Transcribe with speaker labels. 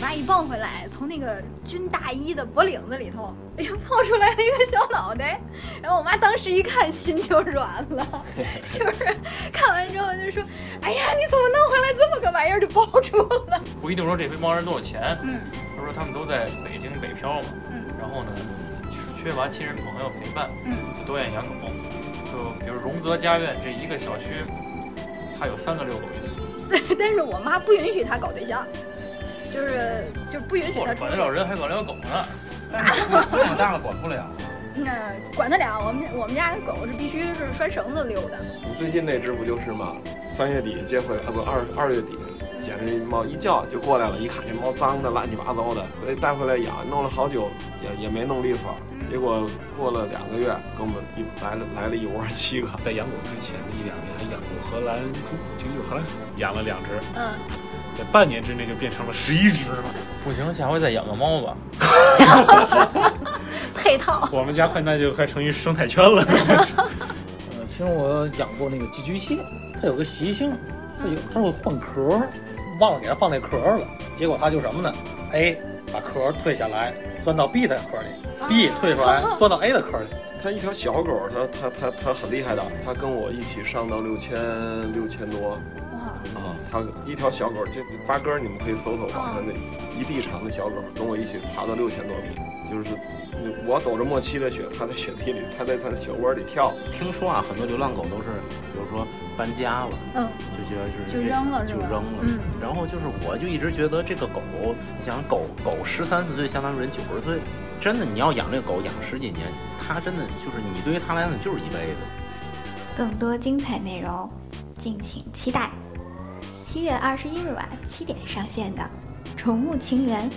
Speaker 1: 爸一抱回来，从那个军大衣的脖领子里头，哎呦，冒出来了一个小脑袋。然后我妈当时一看，心就软了，就是看完之后就说：“哎呀，你怎么弄回来这么个玩意儿就抱住了？”
Speaker 2: 不一定说这帮人多有钱，
Speaker 1: 嗯
Speaker 2: 他说他们都在北京北漂嘛，
Speaker 1: 嗯
Speaker 2: 然后呢，缺乏亲人朋友陪伴，
Speaker 1: 嗯
Speaker 2: 就都愿意养狗。就比如荣泽家苑这一个小区，它有三个遛狗群，
Speaker 1: 但是我妈不允许他搞对象，就是就不允许
Speaker 2: 嚯
Speaker 1: 他，
Speaker 2: 管得了人还管得了狗呢。
Speaker 3: 但是这么大了管不了。
Speaker 1: 那管得了。我们我们家的狗是必须是拴绳子溜的。
Speaker 4: 你最近那只不就是吗？三月底接回来，啊不二二月底捡着一猫，一叫就过来了，一看这猫脏的乱七八糟的，我得带回来养，弄了好久也也没弄利索。结果过了两个月，给我们一来了来了一窝七个，
Speaker 3: 在养狗之前的一两年还养过荷兰猪，其实就是荷兰鼠，养了两只，
Speaker 1: 嗯，
Speaker 3: 在半年之内就变成了十一只了。
Speaker 2: 不行，下回再养个猫吧。
Speaker 1: 配套。
Speaker 3: 我们家快那就快成一生态圈了。
Speaker 5: 呃，其实我养过那个寄居蟹，它有个习性，它有它会换壳儿，忘了给它放那壳儿了，结果它就什么呢？A 把壳儿退下来，钻到 B 的壳里；B 退出来，钻到 A 的壳里。
Speaker 4: 它一条小狗，它它它它很厉害的，它跟我一起上到六千六千多
Speaker 1: 哇，
Speaker 4: 啊，它一条小狗，这八哥你们可以搜搜网上那一臂长的小狗，跟我一起爬到六千多米，就是我走着末期的雪，它在雪地里，它在它的雪窝里跳。
Speaker 6: 听说啊，很多流浪狗都是，比如说搬家了，
Speaker 1: 嗯，
Speaker 6: 就觉得是
Speaker 1: 就扔了
Speaker 6: 就扔了。
Speaker 1: 嗯
Speaker 6: 然后就是，我就一直觉得这个狗，你想狗狗十三四岁，相当于人九十岁，真的你要养这个狗养十几年，他真的就是你对于他来讲就是一辈子。
Speaker 7: 更多精彩内容，敬请期待。七月二十一日晚七点上线的《宠物情缘》